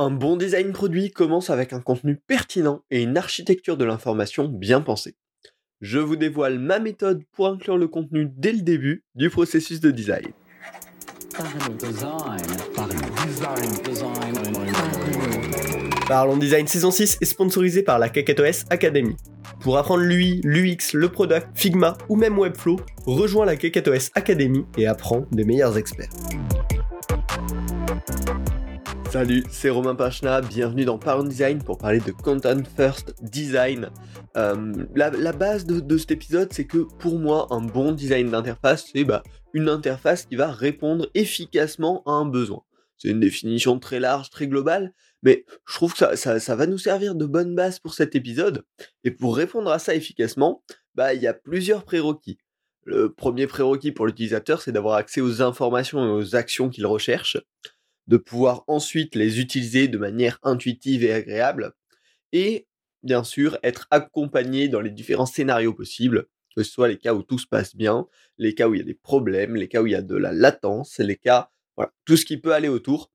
Un bon design produit commence avec un contenu pertinent et une architecture de l'information bien pensée. Je vous dévoile ma méthode pour inclure le contenu dès le début du processus de design. Parlons Design saison 6 est sponsorisé par la KKTOS Academy. Pour apprendre l'UI, l'UX, le product, Figma ou même Webflow, rejoins la KKTOS Academy et apprends des meilleurs experts. Salut, c'est Romain Pachna, bienvenue dans Parent Design pour parler de Content First Design. Euh, la, base de, cet épisode, c'est que pour moi, un bon design d'interface, c'est bah, une interface qui va répondre efficacement à un besoin. C'est une définition très large, très globale, mais je trouve que ça, ça, va nous servir de bonne base pour cet épisode. Et pour répondre à ça efficacement, bah, il y a plusieurs prérequis. Le premier prérequis pour l'utilisateur, c'est d'avoir accès aux informations et aux actions qu'il recherche de pouvoir ensuite les utiliser de manière intuitive et agréable, et bien sûr être accompagné dans les différents scénarios possibles, que ce soit les cas où tout se passe bien, les cas où il y a des problèmes, les cas où il y a de la latence, les cas, voilà, tout ce qui peut aller autour.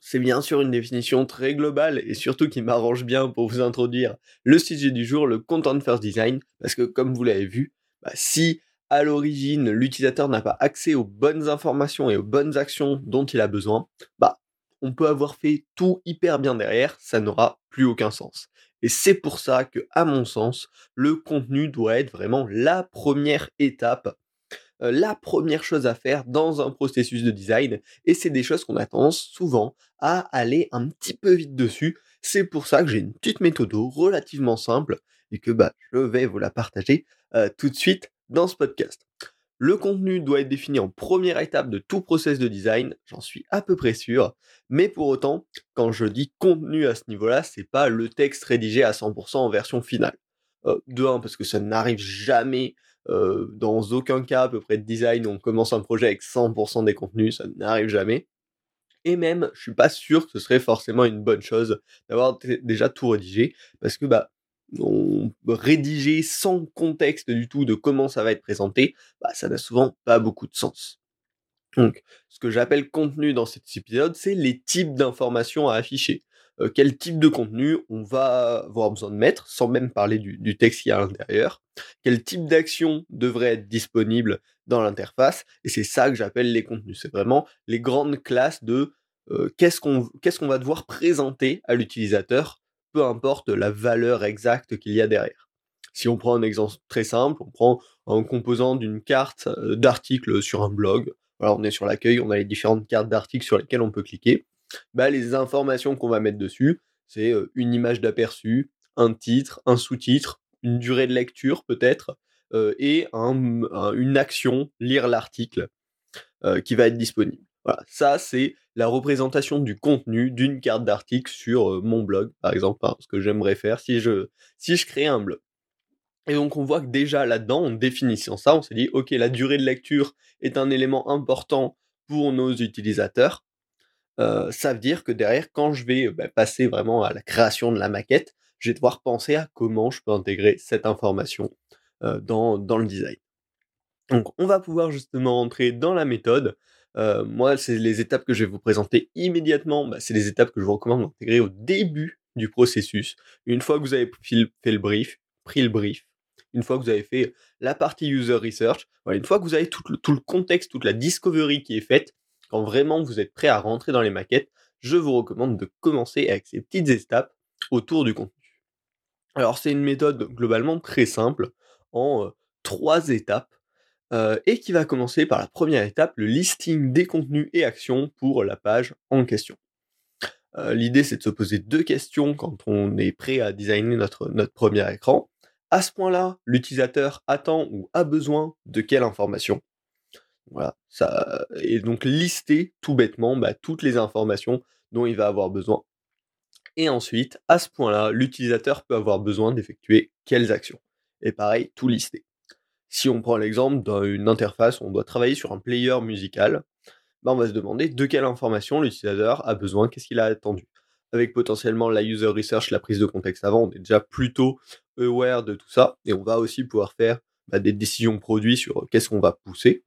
C'est bien sûr une définition très globale et surtout qui m'arrange bien pour vous introduire le sujet du jour, le Content First Design, parce que comme vous l'avez vu, bah, si à l'origine, l'utilisateur n'a pas accès aux bonnes informations et aux bonnes actions dont il a besoin, bah, on peut avoir fait tout hyper bien derrière, ça n'aura plus aucun sens. Et c'est pour ça que, à mon sens, le contenu doit être vraiment la première étape, euh, la première chose à faire dans un processus de design. Et c'est des choses qu'on a tendance souvent à aller un petit peu vite dessus. C'est pour ça que j'ai une petite méthode relativement simple et que bah, je vais vous la partager euh, tout de suite dans ce podcast. Le contenu doit être défini en première étape de tout process de design, j'en suis à peu près sûr, mais pour autant, quand je dis contenu à ce niveau-là, c'est pas le texte rédigé à 100% en version finale. Euh, de un, parce que ça n'arrive jamais, euh, dans aucun cas à peu près de design, on commence un projet avec 100% des contenus, ça n'arrive jamais. Et même, je suis pas sûr que ce serait forcément une bonne chose d'avoir déjà tout rédigé, parce que bah, on rédiger sans contexte du tout de comment ça va être présenté, bah, ça n'a souvent pas beaucoup de sens. Donc, ce que j'appelle contenu dans cet épisode, c'est les types d'informations à afficher. Euh, quel type de contenu on va avoir besoin de mettre, sans même parler du, texte qui est à l'intérieur. Quel type d'action devrait être disponible dans l'interface. Et c'est ça que j'appelle les contenus. C'est vraiment les grandes classes de euh, qu'est-ce qu'on va devoir présenter à l'utilisateur peu importe la valeur exacte qu'il y a derrière. Si on prend un exemple très simple, on prend un composant d'une carte euh, d'article sur un blog. On est sur l'accueil, on a les différentes cartes d'articles sur lesquelles on peut cliquer. Bah, les informations qu'on va mettre dessus, c'est euh, une image d'aperçu, un titre, un sous-titre, une durée de lecture peut-être, euh, et une action, lire l'article, qui va être disponible. Voilà, ça c'est la représentation du contenu d'une carte d'article sur mon blog, par exemple, hein, ce que j'aimerais faire si je, si je crée un blog. Et donc on voit que déjà là-dedans, en définissant ça, on s'est dit, ok, la durée de lecture est un élément important pour nos utilisateurs. ça veut dire que derrière, quand je vais bah, passer vraiment à la création de la maquette, je vais devoir penser à comment je peux intégrer cette information dans, dans le design. Donc on va pouvoir justement entrer dans la méthode. Euh, moi, c'est les étapes que je vais vous présenter immédiatement. Bah, c'est les étapes que je vous recommande d'intégrer au début du processus. Une fois que vous avez fait le brief, pris le brief, une fois que vous avez fait la partie user research, une fois que vous avez tout le, contexte, toute la discovery qui est faite, quand vraiment vous êtes prêt à rentrer dans les maquettes, je vous recommande de commencer avec ces petites étapes autour du contenu. Alors c'est une méthode globalement très simple en euh, trois étapes euh, et qui va commencer par la première étape, le listing des contenus et actions pour la page en question. Euh, l'idée, c'est de se poser deux questions quand on est prêt à designer notre, premier écran. À ce point-là, l'utilisateur attend ou a besoin de quelle information? Voilà, ça, et donc lister tout bêtement bah, toutes les informations dont il va avoir besoin. Et ensuite, à ce point-là, l'utilisateur peut avoir besoin d'effectuer quelles actions? Et pareil, tout lister. Si on prend l'exemple d'une interface où on doit travailler sur un player musical, bah, on va se demander de quelle information l'utilisateur a besoin, qu'est-ce qu'il a attendu. Avec potentiellement la user research, la prise de contexte avant, on est déjà plutôt aware de tout ça, et on va aussi pouvoir faire bah, des décisions produits sur qu'est-ce qu'on va pousser.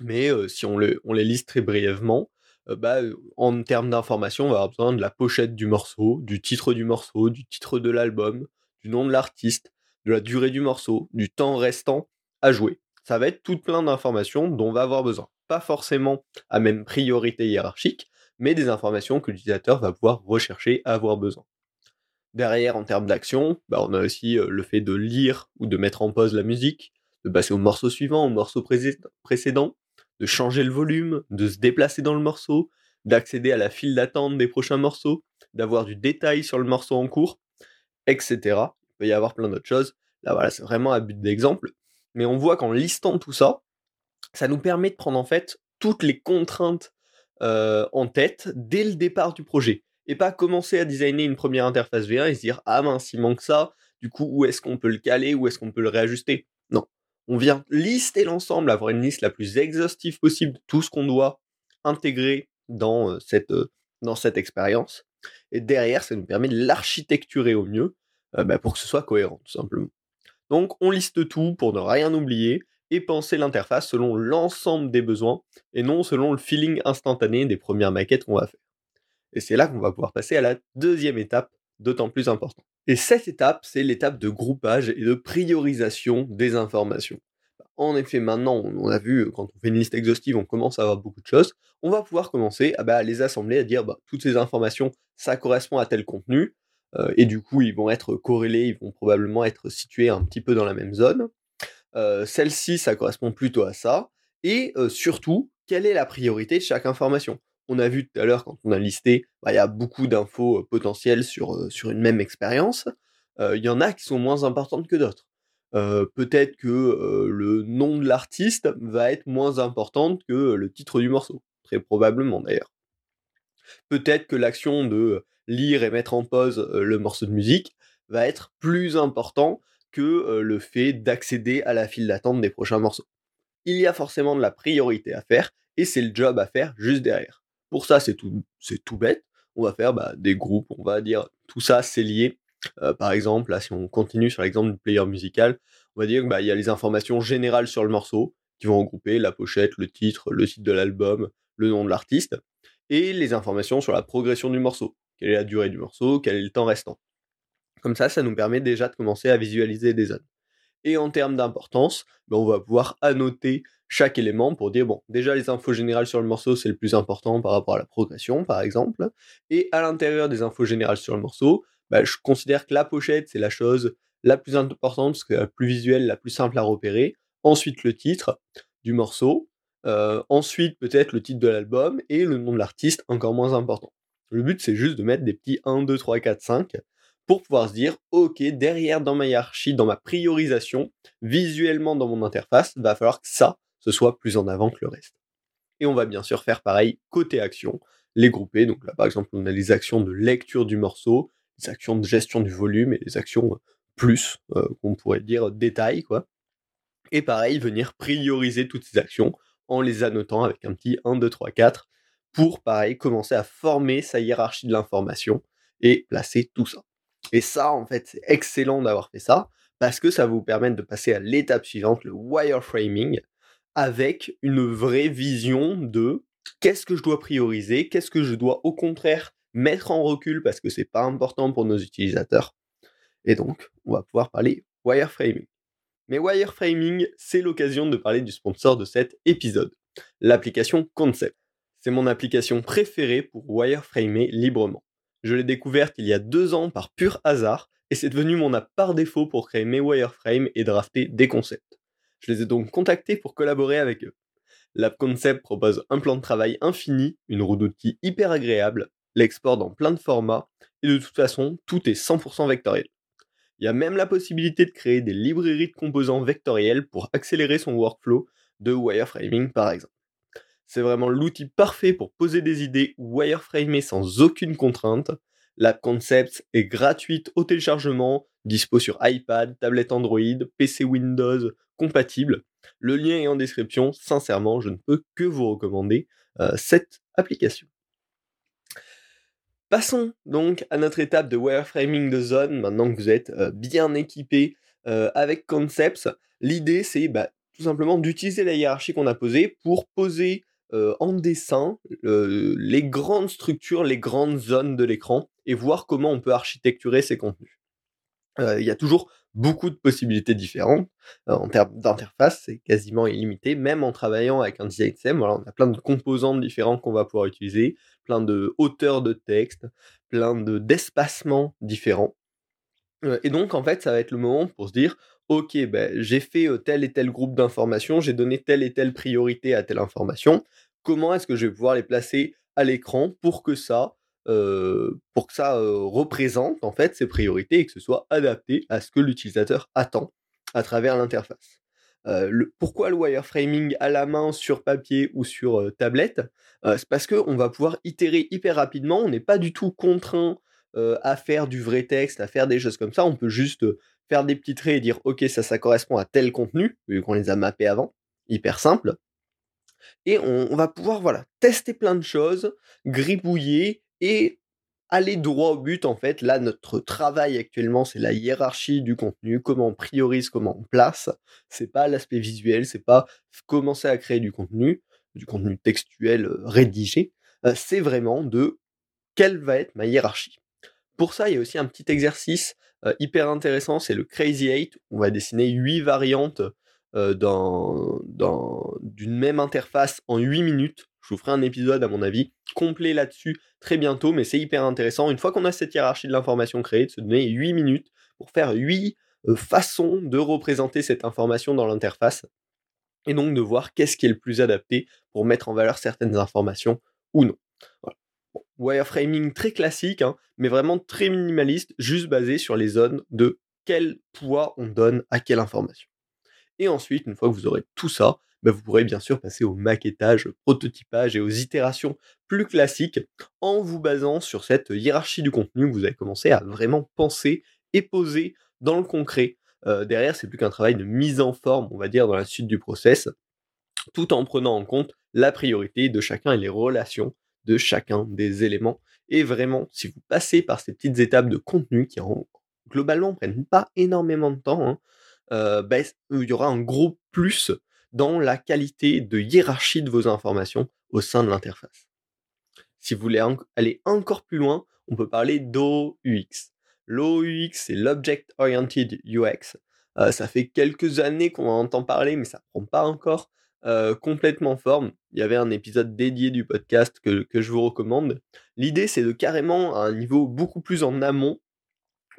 Mais si on, on, les liste très brièvement, bah, en termes d'information, on va avoir besoin de la pochette du morceau, du titre du morceau, du titre de l'album, du nom de l'artiste, de la durée du morceau, du temps restant à jouer. Ça va être tout plein d'informations dont on va avoir besoin. Pas forcément à même priorité hiérarchique, mais des informations que l'utilisateur va pouvoir rechercher, avoir besoin. Derrière, en termes d'action, bah, on a aussi le fait de lire ou de mettre en pause la musique, de passer au morceau suivant, au morceau précédent, de changer le volume, de se déplacer dans le morceau, d'accéder à la file d'attente des prochains morceaux, d'avoir du détail sur le morceau en cours, etc. Il peut y avoir plein d'autres choses. Là, voilà, c'est vraiment un but d'exemple. Mais on voit qu'en listant tout ça, ça nous permet de prendre en fait toutes les contraintes euh, en tête dès le départ du projet. Et pas commencer à designer une première interface V1 et se dire Ah mince, il manque ça, du coup, où est-ce qu'on peut le caler, où est-ce qu'on peut le réajuster? Non. On vient lister l'ensemble, avoir une liste la plus exhaustive possible de tout ce qu'on doit intégrer dans euh, cette, euh, cette expérience. Et derrière, ça nous permet de l'architecturer au mieux bah, pour que ce soit cohérent, tout simplement. Donc, on liste tout pour ne rien oublier et penser l'interface selon l'ensemble des besoins et non selon le feeling instantané des premières maquettes qu'on va faire. Et c'est là qu'on va pouvoir passer à la deuxième étape, d'autant plus importante. Et cette étape, c'est l'étape de groupage et de priorisation des informations. En effet, maintenant, on a vu, quand on fait une liste exhaustive, on commence à avoir beaucoup de choses. On va pouvoir commencer à, bah, les assembler, à dire bah, toutes ces informations, ça correspond à tel contenu. Euh, et du coup, ils vont être corrélés, ils vont probablement être situés un petit peu dans la même zone. Euh, celle-ci, ça correspond plutôt à ça. Et euh, surtout, quelle est la priorité de chaque information? On a vu tout à l'heure, quand on a listé, bah, il y a beaucoup d'infos potentielles sur, sur une même expérience. Il y en a qui sont moins importantes que d'autres. Peut-être que le nom de l'artiste va être moins importante que le titre du morceau. Très probablement d'ailleurs. Peut-être que l'action de lire et mettre en pause le morceau de musique va être plus important que le fait d'accéder à la file d'attente des prochains morceaux. Il y a forcément de la priorité à faire et c'est le job à faire juste derrière. Pour ça, c'est tout, bête. On va faire bah, des groupes, on va dire tout ça c'est lié. par exemple, là, si on continue sur l'exemple du player musical, on va dire qu'il bah, y a les informations générales sur le morceau qui vont regrouper la pochette, le titre, le titre de l'album, le nom de l'artiste, et les informations sur la progression du morceau quelle est la durée du morceau, quel est le temps restant? Comme ça, ça nous permet déjà de commencer à visualiser des zones. Et en termes d'importance, ben, on va pouvoir annoter chaque élément pour dire, bon, déjà les infos générales sur le morceau, c'est le plus important par rapport à la progression, par exemple. Et à l'intérieur des infos générales sur le morceau, ben, je considère que la pochette, c'est la chose la plus importante, parce que la plus visuelle, la plus simple à repérer. Ensuite, le titre du morceau. Euh, ensuite, peut-être le titre de l'album et le nom de l'artiste, encore moins important. Le but, c'est juste de mettre des petits 1, 2, 3, 4, 5 pour pouvoir se dire, ok, derrière dans ma hiérarchie, dans ma priorisation, visuellement dans mon interface, va falloir que ça, ce soit plus en avant que le reste. Et on va bien sûr faire pareil côté action, les grouper. Donc là, par exemple, on a les actions de lecture du morceau, les actions de gestion du volume et les actions plus, euh, qu'on pourrait dire détail, quoi. Et pareil, venir prioriser toutes ces actions en les annotant avec un petit 1, 2, 3, 4 pour, pareil, commencer à former sa hiérarchie de l'information et placer tout ça. Et ça, en fait, c'est excellent d'avoir fait ça, parce que ça va vous permettre de passer à l'étape suivante, le wireframing, avec une vraie vision de qu'est-ce que je dois prioriser, qu'est-ce que je dois au contraire mettre en recul parce que c'est pas important pour nos utilisateurs. Et donc, on va pouvoir parler wireframing. Mais wireframing, c'est l'occasion de parler du sponsor de cet épisode, l'application Concept. C'est mon application préférée pour wireframer librement. Je l'ai découverte il y a deux ans par pur hasard et c'est devenu mon app par défaut pour créer mes wireframes et drafter des concepts. Je les ai donc contactés pour collaborer avec eux. L'app Concept propose un plan de travail infini, une roue d'outils hyper agréable, l'export dans plein de formats, et de toute façon, tout est 100% vectoriel. Il y a même la possibilité de créer des librairies de composants vectoriels pour accélérer son workflow de wireframing par exemple. C'est vraiment l'outil parfait pour poser des idées ou wireframer sans aucune contrainte. La Concept est gratuite au téléchargement, dispo sur iPad, tablette Android, PC Windows compatible. Le lien est en description. Sincèrement, je ne peux que vous recommander euh, cette application. Passons donc à notre étape de wireframing de zone. Maintenant que vous êtes euh, bien équipé euh, avec Concepts, l'idée c'est bah, tout simplement d'utiliser la hiérarchie qu'on a posée pour poser en dessin les grandes structures, les grandes zones de l'écran et voir comment on peut architecturer ces contenus. Il y a toujours beaucoup de possibilités différentes. en termes d'interface, c'est quasiment illimité, même en travaillant avec un design sim. Voilà, on a plein de composantes différentes qu'on va pouvoir utiliser, plein de hauteurs de texte, plein de d'espacements différents. et donc, en fait, ça va être le moment pour se dire, ok, ben, j'ai fait tel et tel groupe d'informations, j'ai donné telle et telle priorité à telle information. Comment est-ce que je vais pouvoir les placer à l'écran pour que ça, pour que ça représente en fait ces priorités et que ce soit adapté à ce que l'utilisateur attend à travers l'interface. pourquoi le wireframing à la main sur papier ou sur tablette? C'est parce qu'on va pouvoir itérer hyper rapidement, on n'est pas du tout contraint à faire du vrai texte, à faire des choses comme ça, on peut juste faire des petits traits et dire ok ça ça correspond à tel contenu, vu qu'on les a mappés avant, hyper simple. Et on, on va pouvoir voilà tester plein de choses, gribouiller et aller droit au but en fait. Là, notre travail actuellement, c'est la hiérarchie du contenu, comment on priorise, comment on place. C'est pas l'aspect visuel, c'est pas commencer à créer du contenu, du contenu textuel euh, rédigé. Euh, c'est vraiment de quelle va être ma hiérarchie. Pour ça, il y a aussi un petit exercice euh, hyper intéressant, c'est le Crazy 8. On va dessiner 8 variantes d'une même interface en 8 minutes. Je vous ferai un épisode, à mon avis, complet là-dessus très bientôt, mais c'est hyper intéressant. Une fois qu'on a cette hiérarchie de l'information créée, de se donner 8 minutes pour faire 8 euh, façons de représenter cette information dans l'interface, et donc de voir qu'est-ce qui est le plus adapté pour mettre en valeur certaines informations ou non. wireframing très classique, hein, mais vraiment très minimaliste, juste basé sur les zones de quel poids on donne à quelle information. Et ensuite, une fois que vous aurez tout ça, bah, vous pourrez bien sûr passer au maquettage, prototypage et aux itérations plus classiques en vous basant sur cette hiérarchie du contenu que vous avez commencé à vraiment penser et poser dans le concret. Euh, derrière, c'est plus qu'un travail de mise en forme, on va dire, dans la suite du process, tout en prenant en compte la priorité de chacun et les relations de chacun des éléments. Et vraiment, si vous passez par ces petites étapes de contenu qui en, globalement prennent pas énormément de temps, hein, euh, bah, il y aura un gros plus dans la qualité de hiérarchie de vos informations au sein de l'interface. Si vous voulez aller encore plus loin, on peut parler d'OUX. L'OUX, c'est l'Object Oriented UX. Euh, ça fait quelques années qu'on en entend parler, mais ça ne prend pas encore euh, complètement forme. Il y avait un épisode dédié du podcast que, que je vous recommande. L'idée, c'est de carrément, à un niveau beaucoup plus en amont,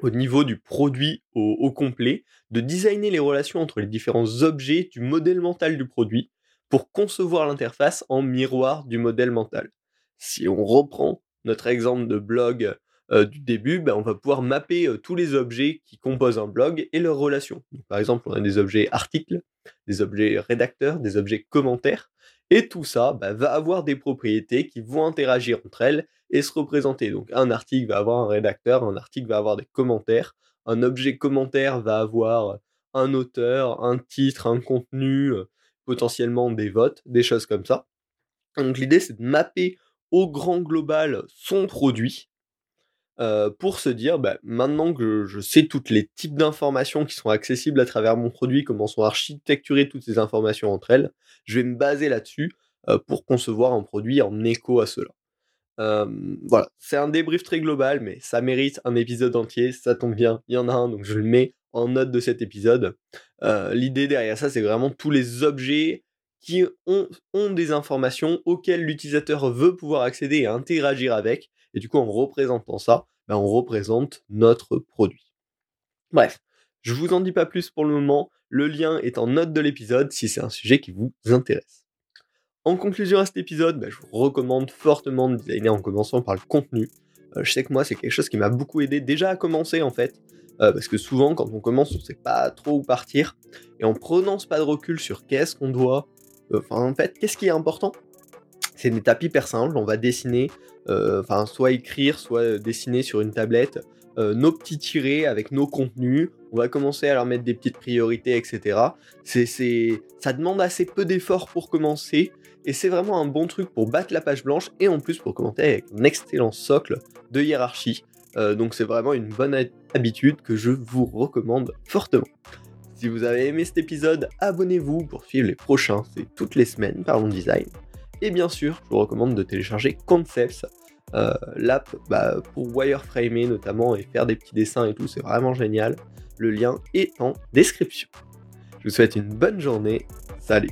au niveau du produit au, complet, de designer les relations entre les différents objets du modèle mental du produit pour concevoir l'interface en miroir du modèle mental. Si on reprend notre exemple de blog euh, du début, ben, on va pouvoir mapper euh, tous les objets qui composent un blog et leurs relations. par exemple, on a des objets articles, des objets rédacteurs, des objets commentaires, et tout ça ben, va avoir des propriétés qui vont interagir entre elles et se représenter. Donc un article va avoir un rédacteur, un article va avoir des commentaires, un objet commentaire va avoir un auteur, un titre, un contenu, euh, potentiellement des votes, des choses comme ça. Donc l'idée c'est de mapper au grand global son produit euh, pour se dire bah, maintenant que je, sais tous les types d'informations qui sont accessibles à travers mon produit, comment sont architecturées toutes ces informations entre elles, je vais me baser là-dessus euh, pour concevoir un produit en écho à cela voilà, c'est un débrief très global, mais ça mérite un épisode entier, ça tombe bien, il y en a un, donc je le mets en note de cet épisode. L'idée derrière ça, c'est vraiment tous les objets qui ont, ont des informations auxquelles l'utilisateur veut pouvoir accéder et interagir avec, et du coup en représentant ça, ben, on représente notre produit. Bref, je vous en dis pas plus pour le moment, le lien est en note de l'épisode si c'est un sujet qui vous intéresse. En conclusion à cet épisode, bah, je vous recommande fortement de designer en commençant par le contenu. Euh, je sais que moi, c'est quelque chose qui m'a beaucoup aidé déjà à commencer en fait. Euh, parce que souvent, quand on commence, on sait pas trop où partir. Et en prenant ce pas de recul sur qu'est-ce qu'on doit. Euh, enfin, en fait, qu'est-ce qui est important? C'est une étape hyper simple. On va dessiner, enfin, soit écrire, soit dessiner sur une tablette nos petits tirés avec nos contenus. On va commencer à leur mettre des petites priorités, etc. C'est, ça demande assez peu d'efforts pour commencer et c'est vraiment un bon truc pour battre la page blanche et en plus pour commenter avec un excellent socle de hiérarchie. Euh, donc c'est vraiment une bonne habitude que je vous recommande fortement. Si vous avez aimé cet épisode, abonnez-vous pour suivre les prochains, c'est toutes les semaines, parlons design. Et bien sûr, je vous recommande de télécharger Concepts, euh, l'app bah, pour wireframer notamment et faire des petits dessins et tout, c'est vraiment génial. Le lien est en description. Je vous souhaite une bonne journée. Salut